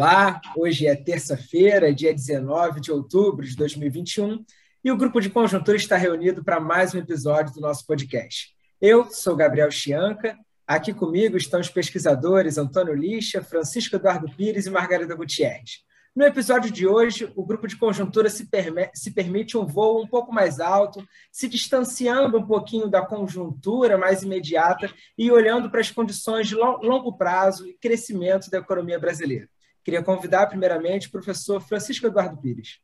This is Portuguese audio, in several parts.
Olá, hoje é terça-feira, dia 19 de outubro de 2021, e o grupo de conjuntura está reunido para mais um episódio do nosso podcast. Eu sou Gabriel Chianca, aqui comigo estão os pesquisadores Antônio Lixa, Francisco Eduardo Pires e Margarida Gutierrez. No episódio de hoje, o grupo de conjuntura se, se, permite um voo um pouco mais alto, se distanciando um pouquinho da conjuntura mais imediata e olhando para as condições de longo prazo e crescimento da economia brasileira. Queria convidar, primeiramente, o professor Francisco Eduardo Pires.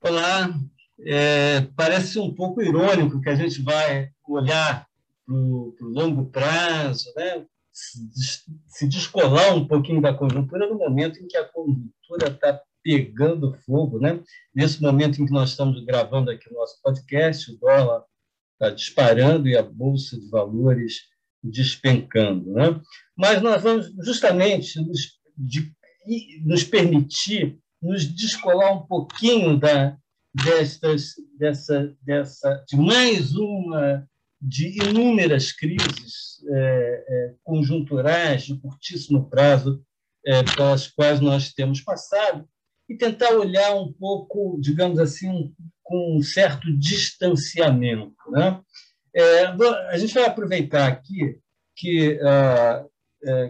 Olá, é, parece um pouco irônico que a gente vai olhar para o longo prazo, né? se descolar um pouquinho da conjuntura no momento em que a conjuntura está pegando fogo, né? Nesse momento em que nós estamos gravando aqui o nosso podcast, o dólar está disparando e a bolsa de valores despencando, né? Mas nós vamos justamente nos, de, nos permitir nos descolar um pouquinho da destas dessa dessa de mais uma de inúmeras crises é, é, conjunturais de curtíssimo prazo é, pelas quais nós temos passado e tentar olhar um pouco, digamos assim, um, com um certo distanciamento. Né? É, a gente vai aproveitar aqui que, ah,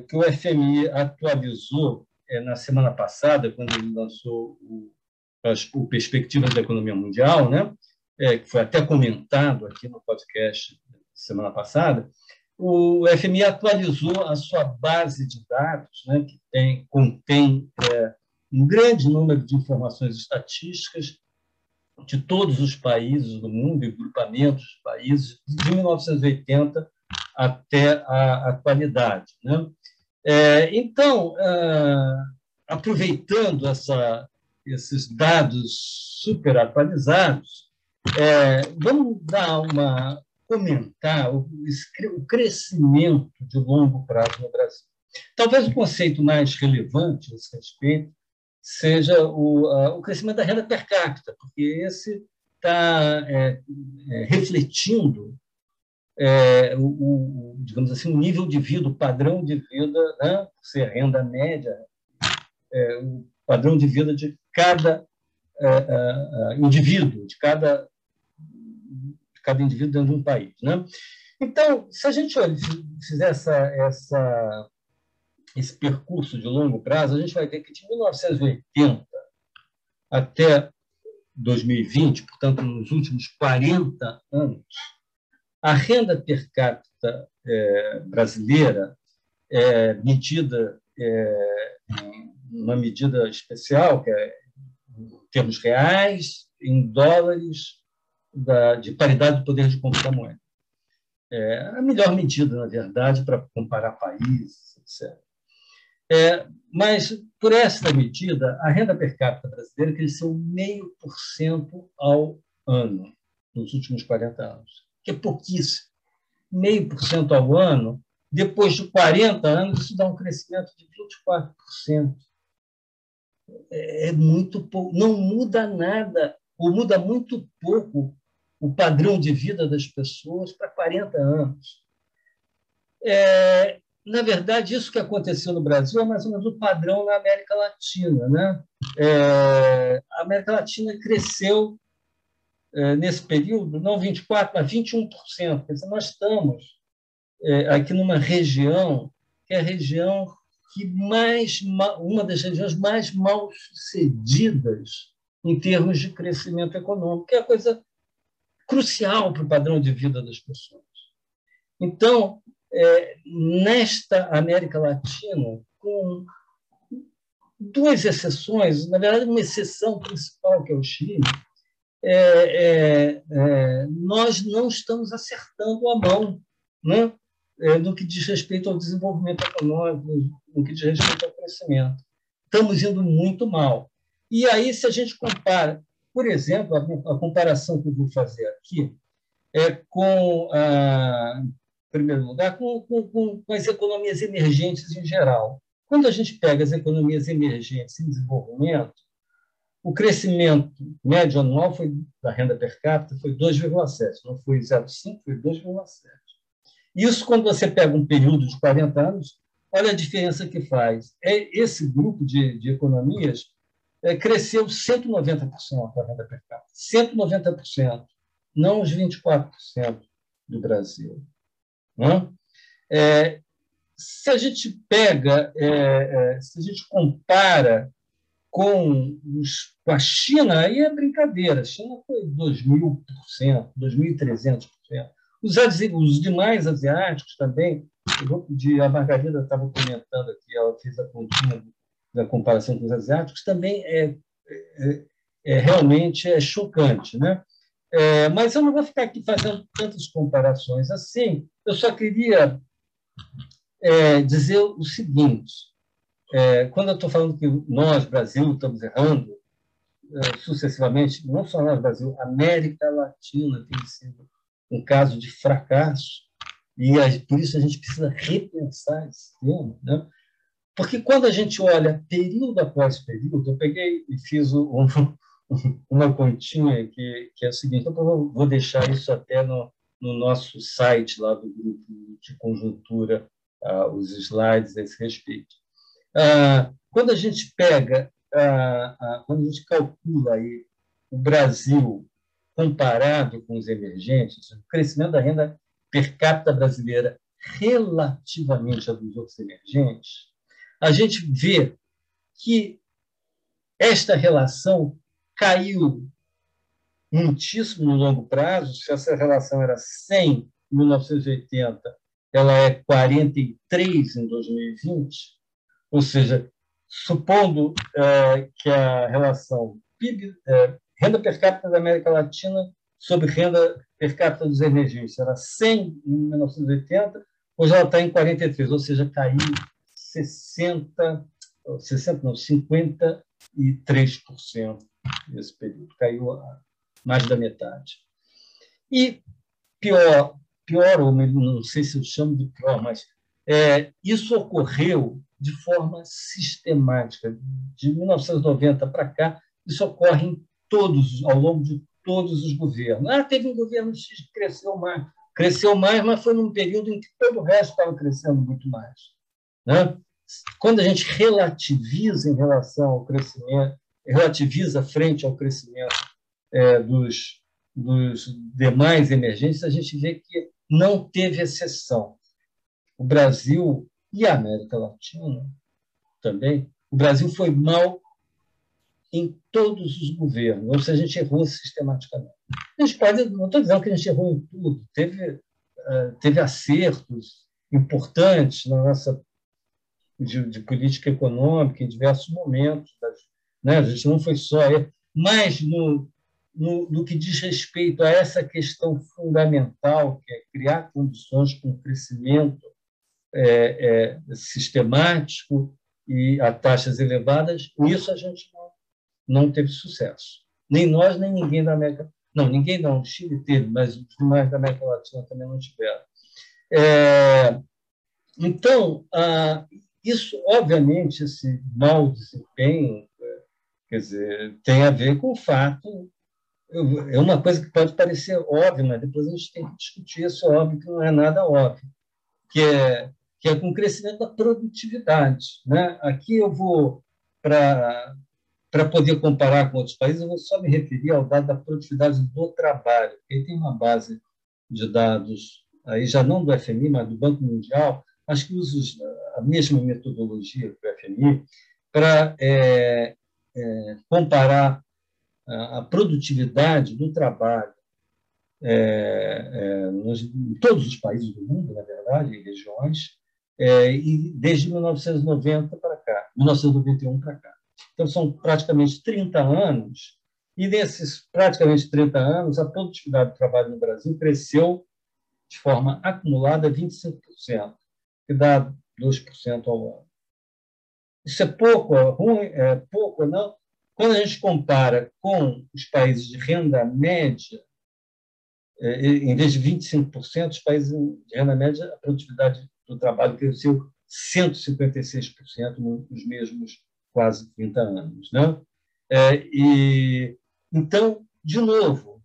que o FMI atualizou é, na semana passada, quando ele lançou o, as, o Perspectivas da Economia Mundial, né? é, que foi até comentado aqui no podcast semana passada, o FMI atualizou a sua base de dados, né, que tem, contém é, um grande número de informações estatísticas de todos os países do mundo e grupamentos de países, de 1980 até a atualidade. Né? É, então, é, aproveitando essa, esses dados super atualizados, é, vamos dar uma comentar o, o crescimento de longo prazo no Brasil. Talvez o conceito mais relevante a esse respeito seja o, o crescimento da renda per capita, porque esse está é, é, refletindo é, o, o, digamos assim, o nível de vida, o padrão de vida, né, por ser renda média, é, o padrão de vida de cada é, é, indivíduo, de cada cada indivíduo dentro de um país. Né? Então, se a gente fizer essa, essa, esse percurso de longo prazo, a gente vai ver que de 1980 até 2020, portanto, nos últimos 40 anos, a renda per capita é, brasileira é medida é, uma medida especial, que é em termos reais, em dólares da, de paridade de poder de compra da moeda. É a melhor medida, na verdade, para comparar países, etc. É, mas, por esta medida, a renda per capita brasileira cresceu meio por cento ao ano nos últimos 40 anos, que é pouquíssimo. Meio por cento ao ano, depois de 40 anos, isso dá um crescimento de 24%. É, é muito pouco, não muda nada, ou muda muito pouco o padrão de vida das pessoas para 40 anos. É, na verdade, isso que aconteceu no Brasil é mais ou menos o padrão na América Latina. Né? É, a América Latina cresceu nesse período, não 24%, mas 21%. Quer dizer, nós estamos é, aqui numa região que é a região que mais uma das regiões mais mal sucedidas em termos de crescimento econômico, que é a coisa crucial para o padrão de vida das pessoas. Então, é, nesta América Latina, com duas exceções, na verdade, uma exceção principal, que é o Chile, é, é, é nós não estamos acertando a mão né, é, no que diz respeito ao desenvolvimento econômico, no que diz respeito ao crescimento. Estamos indo muito mal. E aí, se a gente compara por exemplo, a, a comparação que eu vou fazer aqui é com, ah, em primeiro lugar, com, com, com as economias emergentes em geral. Quando a gente pega as economias emergentes em desenvolvimento, o crescimento médio anual foi, da renda per capita foi 2,7, não foi 0,5, foi 2,7. Isso, quando você pega um período de 40 anos, olha a diferença que faz. É, esse grupo de, de economias é, cresceu 190% a renda per capita. 190%, não os 24% do Brasil. Não? É, se a gente pega, é, é, se a gente compara com, os, com a China, aí é brincadeira. A China foi 2.000%, 2.300%. Os, os demais asiáticos também, de, a Margarida estava comentando aqui, ela fez a continha da comparação com os asiáticos, também é, é, é realmente é chocante. Né? É, mas eu não vou ficar aqui fazendo tantas comparações assim, eu só queria é, dizer o seguinte: é, quando eu estou falando que nós, Brasil, estamos errando é, sucessivamente, não só nós, Brasil, América Latina tem sido um caso de fracasso, e por isso a gente precisa repensar esse tema. Né? Porque quando a gente olha período após período, eu peguei e fiz um, uma continha que, que é o seguinte, eu vou deixar isso até no, no nosso site lá do grupo de conjuntura, uh, os slides a esse respeito. Uh, quando a gente pega, uh, quando a gente calcula aí o Brasil comparado com os emergentes, o crescimento da renda per capita brasileira relativamente a dos outros emergentes, a gente vê que esta relação caiu muitíssimo no longo prazo. Se essa relação era 100 em 1980, ela é 43 em 2020. Ou seja, supondo é, que a relação PIB, é, renda per capita da América Latina sobre renda per capita dos emergentes era 100 em 1980, hoje ela está em 43, ou seja, caiu 60, 60 não, 53% nesse período, caiu mais da metade. E pior, pior ou não sei se eu chamo de pior, mas é, isso ocorreu de forma sistemática. De 1990 para cá, isso ocorre em todos, ao longo de todos os governos. Ah, teve um governo X que cresceu mais. Cresceu mais, mas foi num período em que todo o resto estava crescendo muito mais. Né? Quando a gente relativiza em relação ao crescimento, relativiza frente ao crescimento é, dos, dos demais emergentes, a gente vê que não teve exceção. O Brasil e a América Latina também, o Brasil foi mal em todos os governos, ou seja, a gente errou sistematicamente. A gente pode, não estou dizendo que a gente errou em tudo, teve, uh, teve acertos importantes na nossa de, de, política econômica em diversos momentos, das, né? a gente não foi só mas no, no, no, que diz respeito a essa questão fundamental, que é criar condições para um crescimento é, é, sistemático e a taxas elevadas, nisso a gente não não teve sucesso. Nem nós, nem ninguém da América. Não, ninguém não. O Chile teve, mas os demais da América Latina também não tiveram. É, então, isso, obviamente, esse mau desempenho, quer dizer, tem a ver com o fato. É uma coisa que pode parecer óbvia, mas depois a gente tem que discutir isso, óbvio que não é nada óbvio, que é, que é com o crescimento da produtividade. Né? Aqui eu vou para poder comparar com outros países, eu vou só me referir ao dado da produtividade do trabalho. Ele tem uma base de dados, aí já não do FMI, mas do Banco Mundial, acho que usa a mesma metodologia que o FMI para é, é, comparar a, produtividade do trabalho é, é nos, em todos os países do mundo, na verdade, em regiões, é, e desde 1990 para cá, 1991 para cá. Então, são praticamente 30 anos, e nesses praticamente 30 anos, a produtividade do trabalho no Brasil cresceu de forma acumulada 25%, que dá 2% ao ano. Isso é pouco, é ruim, é pouco ou não? Quando a gente compara com os países de renda média, é, em vez de 25%, os países de renda média, a produtividade do trabalho cresceu 156% nos mesmos quase 30 anos. Né? É, e, então, de novo,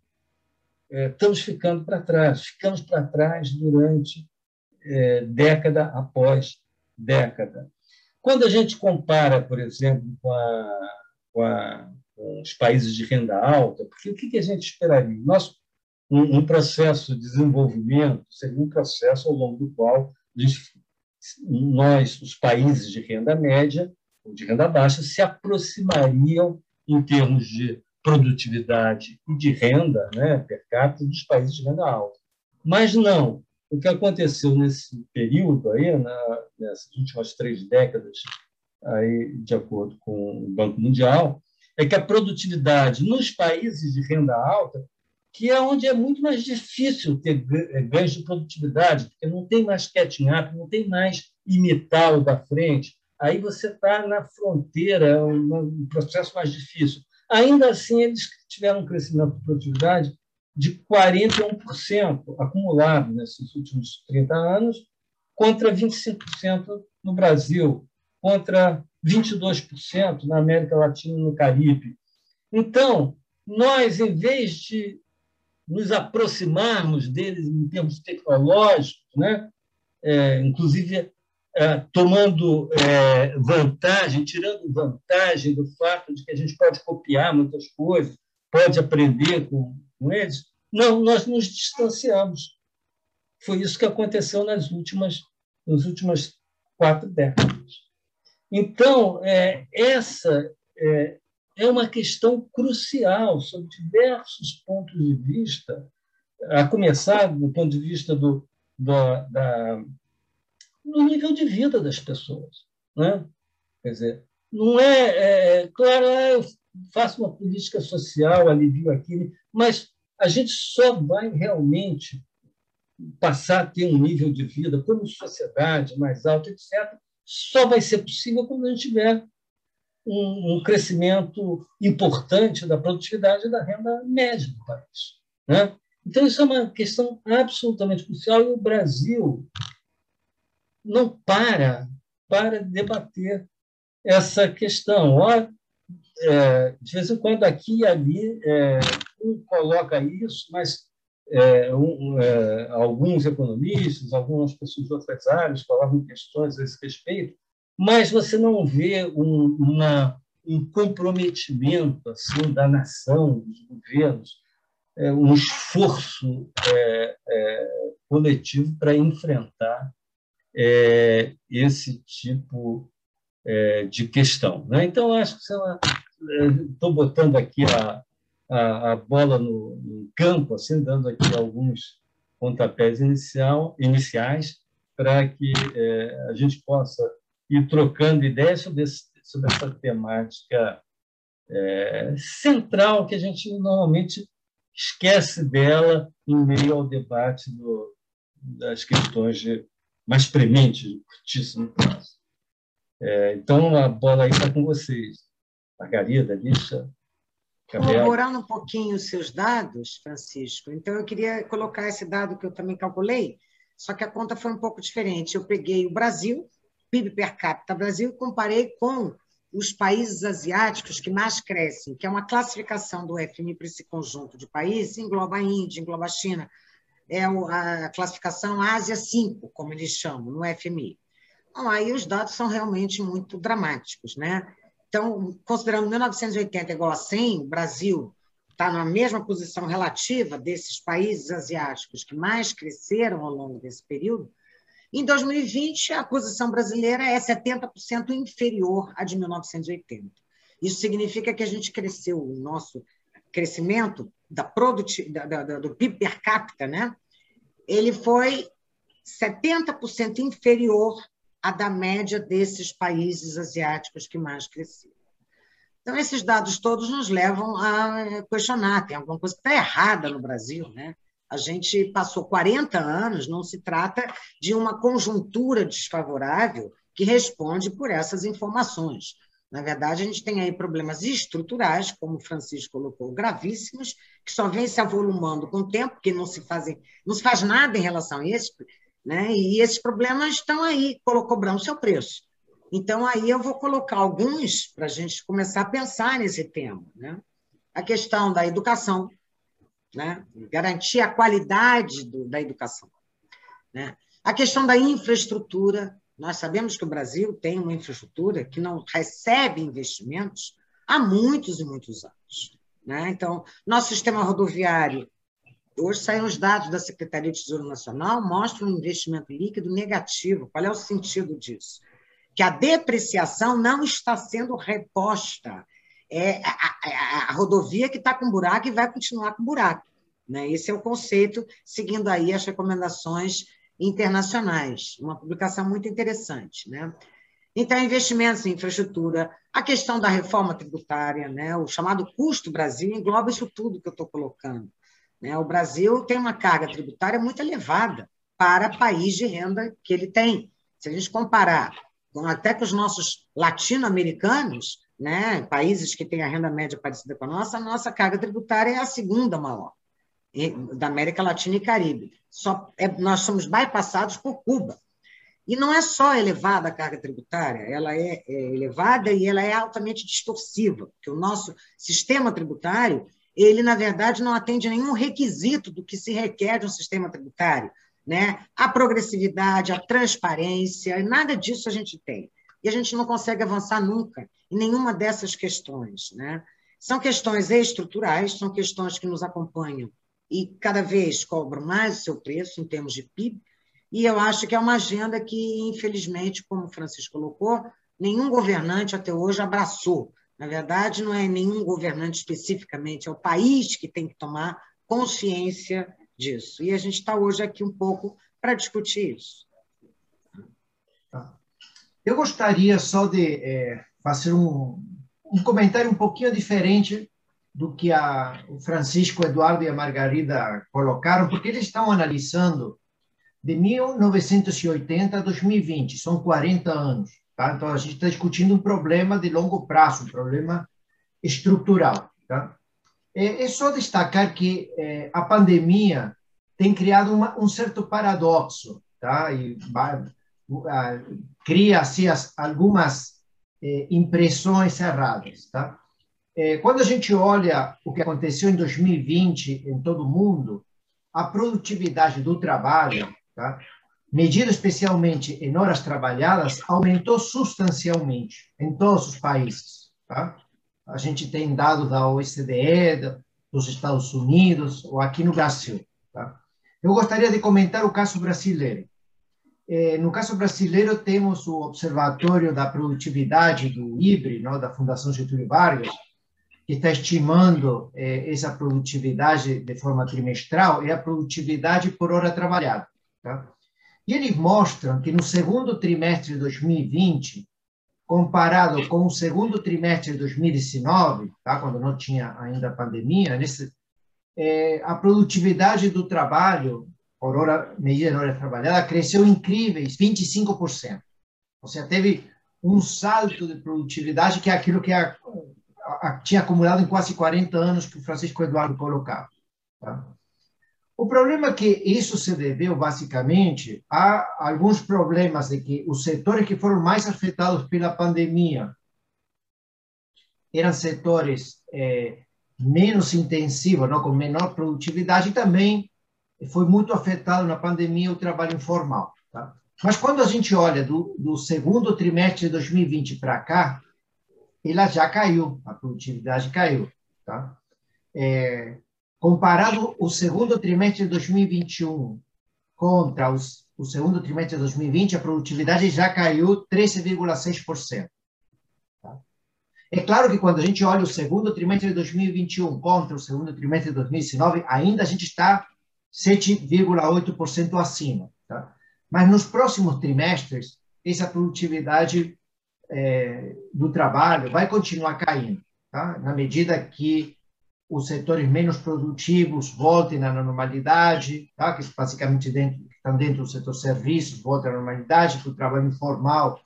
é, estamos ficando para trás, ficamos para trás durante é, década após década. Quando a gente compara, por exemplo, com, a, com, a, com os países de renda alta, porque o que a gente esperaria? Nosso, um, um processo de desenvolvimento seria um processo ao longo do qual nós, os países de renda média ou de renda baixa, se aproximariam em termos de produtividade e de renda né, per capita dos países de renda alta. Mas não. O que aconteceu nesse período aí, na, nessas últimas três décadas, aí, de acordo com o Banco Mundial, é que a produtividade nos países de renda alta, que é onde é muito mais difícil ter é, ganhos de produtividade, porque não tem mais catching up, não tem mais imitar o da frente, aí você está na fronteira, é um processo mais difícil. Ainda assim, eles tiveram um crescimento de produtividade de 41% acumulado nesses últimos 30 anos, contra 25% no Brasil, contra 22% na América Latina e no Caribe. Então, nós, em vez de nos aproximarmos deles em termos tecnológicos, né? É, inclusive é, tomando é, vantagem, tirando vantagem do fato de que a gente pode copiar muitas coisas, pode aprender com, com eles. Não, nós nos distanciamos. Foi isso que aconteceu nas últimas, nas últimas quatro décadas. Então, é, essa é, é uma questão crucial sob diversos pontos de vista, a começar do ponto de vista do, do, da, do nível de vida das pessoas. Né? Quer dizer, não é, é claro, ah, eu faço uma política social, alivio aquilo, mas a gente só vai realmente passar a ter um nível de vida como sociedade mais alto, etc., só vai ser possível quando a gente tiver um, um crescimento importante da produtividade e da renda média do país. Né? Então, isso é uma questão absolutamente crucial e o Brasil não para para debater essa questão. É, de vez em quando, aqui e ali, é, um coloca isso, mas é, um, é, alguns economistas, algumas pessoas de outras áreas colocam questões a esse respeito, mas você não vê um, uma, um comprometimento assim da nação, dos governos, é, um esforço é, é, coletivo para enfrentar é, esse tipo é, de questão. Né? Então, acho que estou botando aqui a, a, a bola no, no, campo, assim, dando aqui alguns pontapés inicial, iniciais para que é, a gente possa ir trocando ideias sobre, esse, sobre essa temática é, central que a gente normalmente esquece dela em meio ao debate do, das questões de, mais prementes, de curtíssimo prazo. É, então, a bola aí está com vocês. Margarida, Lixa, Corroborando um pouquinho os seus dados, Francisco, então eu queria colocar esse dado que eu também calculei, só que a conta foi um pouco diferente. Eu peguei o Brasil, PIB per capita Brasil, comparei com os países asiáticos que mais crescem, que é uma classificação do FMI para esse conjunto de países, engloba a Índia, engloba a China, é a classificação Ásia 5, como eles chamam, no FMI. Então, aí os dados são realmente muito dramáticos, né? Então, considerando 1980 igual a 100, o Brasil está na mesma posição relativa desses países asiáticos que mais cresceram ao longo desse período. Em 2020, a posição brasileira é 70% inferior à de 1980. Isso significa que a gente cresceu, o nosso crescimento da produti da, da, do PIB per capita, né? ele foi 70% inferior a da média desses países asiáticos que mais cresceram. Então, esses dados todos nos levam a questionar: tem alguma coisa que está errada no Brasil, né? A gente passou 40 anos, não se trata de uma conjuntura desfavorável que responde por essas informações. Na verdade, a gente tem aí problemas estruturais, como o Francisco colocou, gravíssimos, que só vêm se avolumando com o tempo, que não se, fazem, não se faz nada em relação a isso, né? E esses problemas estão aí, cobrando seu preço. Então, aí eu vou colocar alguns para a gente começar a pensar nesse tema. Né? A questão da educação, né? garantir a qualidade do, da educação. Né? A questão da infraestrutura, Nós sabemos que o Brasil tem uma infraestrutura que não recebe investimentos há muitos e muitos anos. Né? Então, nosso sistema rodoviário, hoje saem os dados da Secretaria de Tesouro Nacional, mostram um investimento líquido negativo. Qual é o sentido disso? Que a depreciação não está sendo reposta. É a, a, a rodovia que está com buraco e vai continuar com buraco. Né? Esse é o conceito, seguindo aí as recomendações internacionais. Uma publicação muito interessante. Né? Então, investimentos em infraestrutura, a questão da reforma tributária, né? o chamado custo Brasil, engloba isso tudo que eu estou colocando. Né? O Brasil tem uma carga tributária muito elevada para país de renda que ele tem. Se a gente comparar até com os nossos latino-americanos, né, países que têm a renda média parecida com a nossa, a nossa carga tributária é a segunda maior da América Latina e Caribe. Só é, nós somos bypassados por Cuba. E não é só elevada a carga tributária, ela é, é elevada e ela é altamente distorsiva, porque o nosso sistema tributário, ele, na verdade, não atende nenhum requisito do que se requer de um sistema tributário. Né? A progressividade, a transparência, nada disso a gente tem. E a gente não consegue avançar nunca em nenhuma dessas questões. Né? São questões estruturais, são questões que nos acompanham e cada vez cobram mais o seu preço em termos de PIB, e eu acho que é uma agenda que, infelizmente, como o Francisco colocou, nenhum governante até hoje abraçou. Na verdade, não é nenhum governante especificamente, é o país que tem que tomar consciência disso. E a gente está hoje aqui um pouco para discutir isso. Eu gostaria só de é, fazer um, um comentário um pouquinho diferente do que a, o Francisco, Eduardo e a Margarida colocaram, porque eles estão analisando de 1980 a 2020, são 40 anos. Tá? Então, a gente está discutindo um problema de longo prazo, um problema estrutural. Tá? É, é só destacar que é, a pandemia tem criado uma, um certo paradoxo, tá? e cria assim, as, algumas é, impressões erradas. Tá? É, quando a gente olha o que aconteceu em 2020 em todo o mundo, a produtividade do trabalho, tá? medida especialmente em horas trabalhadas, aumentou substancialmente em todos os países. Tá? A gente tem dados da OCDE, dos Estados Unidos, ou aqui no Brasil. Tá? Eu gostaria de comentar o caso brasileiro. É, no caso brasileiro, temos o Observatório da Produtividade do IBRE, não, da Fundação Getúlio Vargas, que está estimando é, essa produtividade de forma trimestral é a produtividade por hora trabalhada. Tá? E eles mostram que no segundo trimestre de 2020, comparado com o segundo trimestre de 2019, tá? quando não tinha ainda a pandemia, nesse, é, a produtividade do trabalho por medida de hora trabalhada, cresceu incríveis 25%. Ou seja, teve um salto de produtividade que é aquilo que é tinha acumulado em quase 40 anos que o Francisco Eduardo colocava. Tá? O problema é que isso se deveu, basicamente, a alguns problemas de que os setores que foram mais afetados pela pandemia eram setores é, menos intensivos, não, com menor produtividade, e também foi muito afetado na pandemia o trabalho informal. Tá? Mas quando a gente olha do, do segundo trimestre de 2020 para cá, ela já caiu, a produtividade caiu. Tá? É, comparado o segundo trimestre de 2021 contra os, o segundo trimestre de 2020, a produtividade já caiu 13,6%. Tá? É claro que quando a gente olha o segundo trimestre de 2021 contra o segundo trimestre de 2019, ainda a gente está 7,8% acima. Tá? Mas nos próximos trimestres, essa produtividade é, do trabalho vai continuar caindo, tá? na medida que os setores menos produtivos voltem à normalidade, tá? que basicamente dentro, estão dentro do setor serviços, voltem à normalidade, que o trabalho informal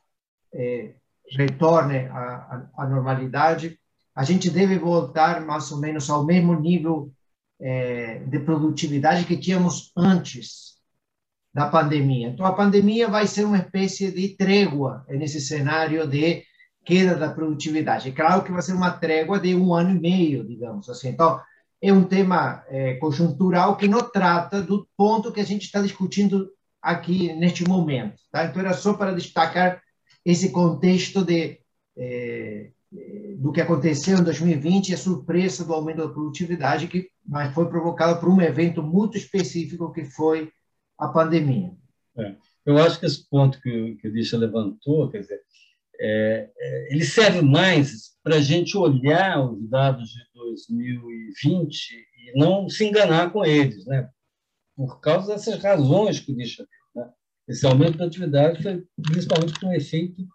é, retorne à, à, normalidade, a gente deve voltar mais ou menos ao mesmo nível é, de produtividade que tínhamos antes da pandemia. Então, a pandemia vai ser uma espécie de trégua nesse cenário de queda da produtividade. É claro que vai ser uma trégua de um ano e meio, digamos assim. Então, é um tema é, conjuntural que não trata do ponto que a gente está discutindo aqui neste momento. Tá? Então, era só para destacar esse contexto de, é, do que aconteceu em 2020 e a surpresa do aumento da produtividade, que mas foi provocada por um evento muito específico que foi a pandemia. É. Eu acho que esse ponto que, que o Lixa levantou, quer dizer, é, é, ele serve mais para a gente olhar os dados de 2020 e não se enganar com eles, né? por causa dessas razões que o Lixa deu. Né? Esse aumento da atividade foi principalmente com efeito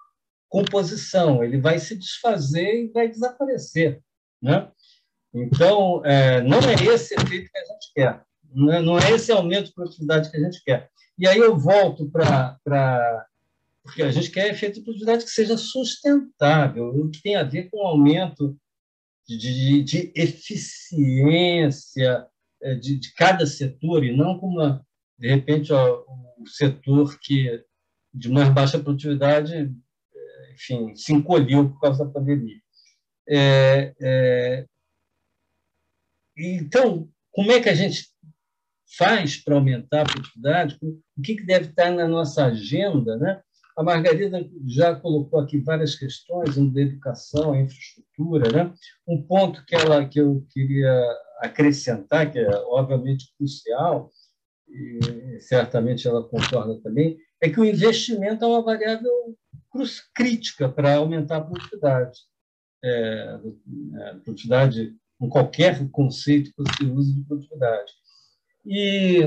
composição, ele vai se desfazer e vai desaparecer. Né? Então, é, não é esse efeito que a gente quer, não é, não é esse aumento de produtividade que a gente quer. E aí eu volto para. Porque a gente quer efeito de produtividade que seja sustentável, que tem a ver com o aumento de, de, de eficiência é, de, de, cada setor, e não como, uma, de repente, ó, o setor que de mais baixa produtividade, enfim, se encolheu por causa da pandemia. É, é, então, como é que a gente faz para aumentar a produtividade? O que, que deve estar na nossa agenda? Né? A Margarida já colocou aqui várias questões da educação, a infraestrutura. Né? Um ponto que, ela, que eu queria acrescentar, que é obviamente crucial, e certamente ela concorda também, é que o investimento é uma variável crítica para aumentar a produtividade. É, produtividade com qualquer conceito que você use de produtividade. E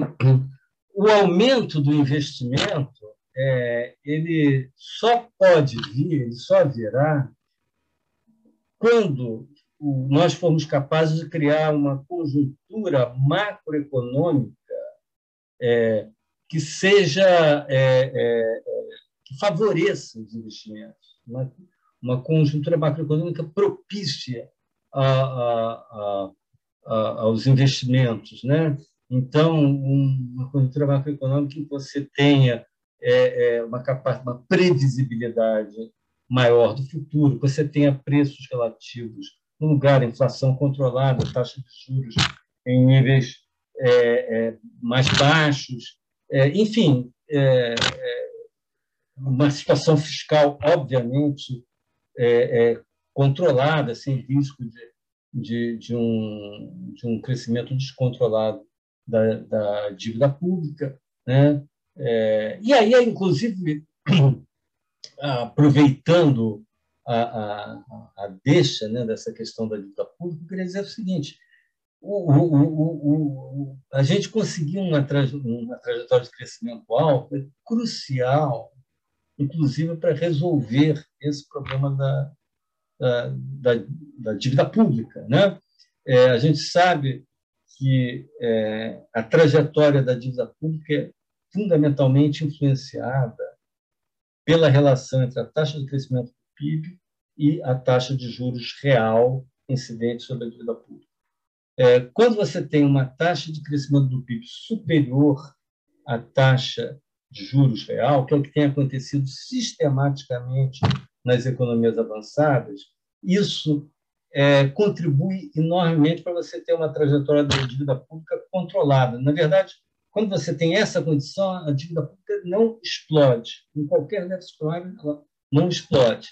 o aumento do investimento, é, ele só pode vir, ele só virá quando nós formos capazes de criar uma conjuntura macroeconômica é, que seja é, é que favoreça os investimentos, uma, uma conjuntura macroeconômica propícia a, a, a, aos investimentos. Né? Então, uma conjuntura macroeconômica que você tenha é, é, uma, capacidade, uma previsibilidade maior do futuro, que você tenha preços relativos no lugar, inflação controlada, taxa de juros em níveis é, é mais baixos, é, enfim, é, uma situação fiscal, obviamente, controlada, sem risco de, de, de, um, de um crescimento descontrolado da, da dívida pública. Né? É, e aí, inclusive, aproveitando a, a, a deixa né, dessa questão da dívida pública, eu queria dizer o seguinte: o, o, o, a gente conseguir uma, traje, uma trajetória de crescimento alto é crucial, inclusive para resolver esse problema da, da, da, da dívida pública. Né? É, a gente sabe que é, a trajetória da dívida pública é fundamentalmente influenciada pela relação entre a taxa de crescimento do PIB e a taxa de juros real incidente sobre a dívida pública. É, quando você tem uma taxa de crescimento do PIB superior à taxa de juros real, que é o que tem acontecido sistematicamente nas economias avançadas, isso é, contribui enormemente para você ter uma trajetória da dívida pública controlada. Na verdade, quando você tem essa condição, a dívida pública não explode. Em qualquer déficit primário, ela não explode.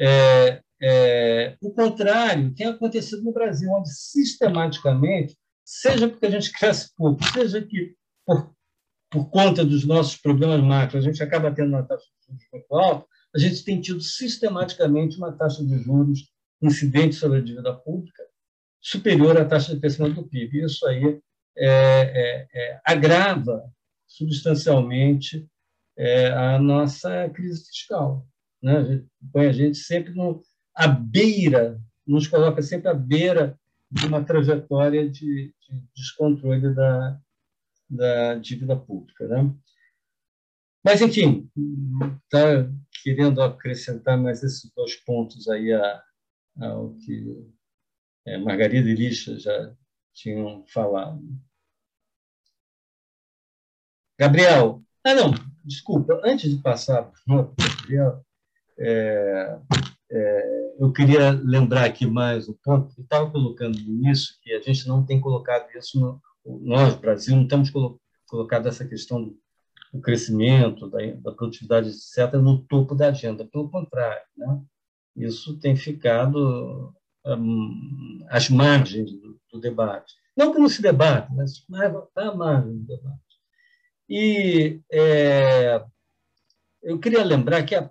É, é, o contrário tem acontecido no Brasil, onde sistematicamente, seja porque a gente cresce pouco, seja que por, por conta dos nossos problemas macro, a gente acaba tendo uma taxa de juros muito alta, a gente tem tido sistematicamente uma taxa de juros incidente sobre a dívida pública superior à taxa de crescimento do PIB. Isso aí é, é, é, agrava substancialmente é, a nossa crise fiscal. Né? Põe a gente sempre no, à beira, nos coloca sempre à beira de uma trajetória de, de descontrole da, da dívida pública. Né? Mas, enfim, está querendo acrescentar mais esses dois pontos aí a, ao que é, Margarida e Lixa já tinham falado. Gabriel, ah, não, desculpa, antes de passar para o Gabriel, é, é, eu queria lembrar aqui mais um ponto que estava colocando no início, que a gente não tem colocado isso, no, nós, Brasil, não temos colo, colocado essa questão do crescimento da, da produtividade, etc., no topo da agenda. Pelo contrário, né? isso tem ficado um, às margens do, do, debate. Não que não se debate, mas está à margem do debate. E é, eu queria lembrar que há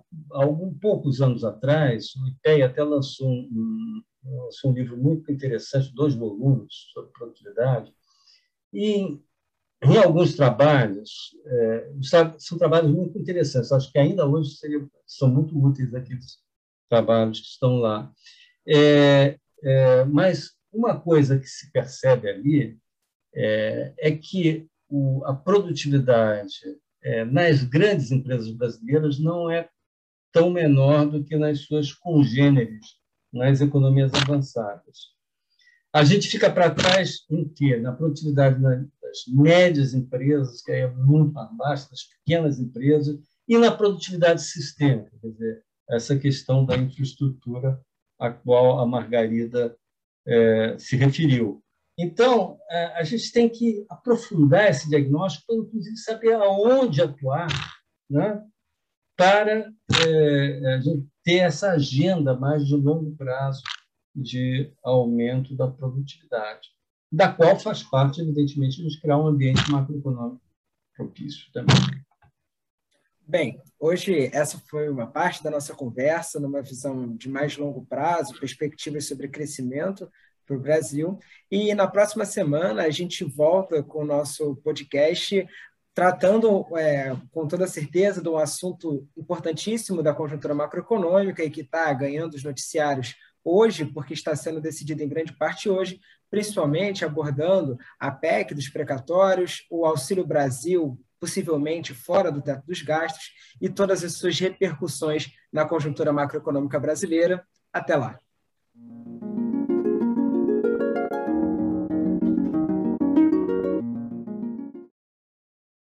poucos anos atrás, o IPEA até lançou um, lançou um livro muito interessante, dois volumes sobre produtividade, e em alguns trabalhos, é, são trabalhos muito interessantes, acho que ainda hoje seriam, são muito úteis aqueles trabalhos que estão lá. É, é, mas uma coisa que se percebe ali é, é que o, a produtividade é, nas grandes empresas brasileiras não é tão menor do que nas suas congêneres nas economias avançadas. A gente fica para trás em quê? Na produtividade das médias empresas, que é muito abaixo das pequenas empresas, e na produtividade sistêmica, quer dizer, essa questão da infraestrutura a qual a Margarida é, se referiu. Então, é, a gente tem que aprofundar esse diagnóstico para, inclusive, saber aonde atuar né, para é, a gente ter essa agenda mais de longo prazo de aumento da produtividade, da qual faz parte, evidentemente, de criar um ambiente macroeconômico propício também. Bem, hoje essa foi uma parte da nossa conversa, numa visão de mais longo prazo, perspectivas sobre crescimento para o Brasil. E na próxima semana a gente volta com o nosso podcast tratando é, com toda certeza de um assunto importantíssimo da conjuntura macroeconômica e que está ganhando os noticiários hoje, porque está sendo decidido em grande parte hoje, principalmente abordando a PEC dos precatórios, o Auxílio Brasil possivelmente fora do teto dos gastos, e todas as suas repercussões na conjuntura macroeconômica brasileira. Até lá.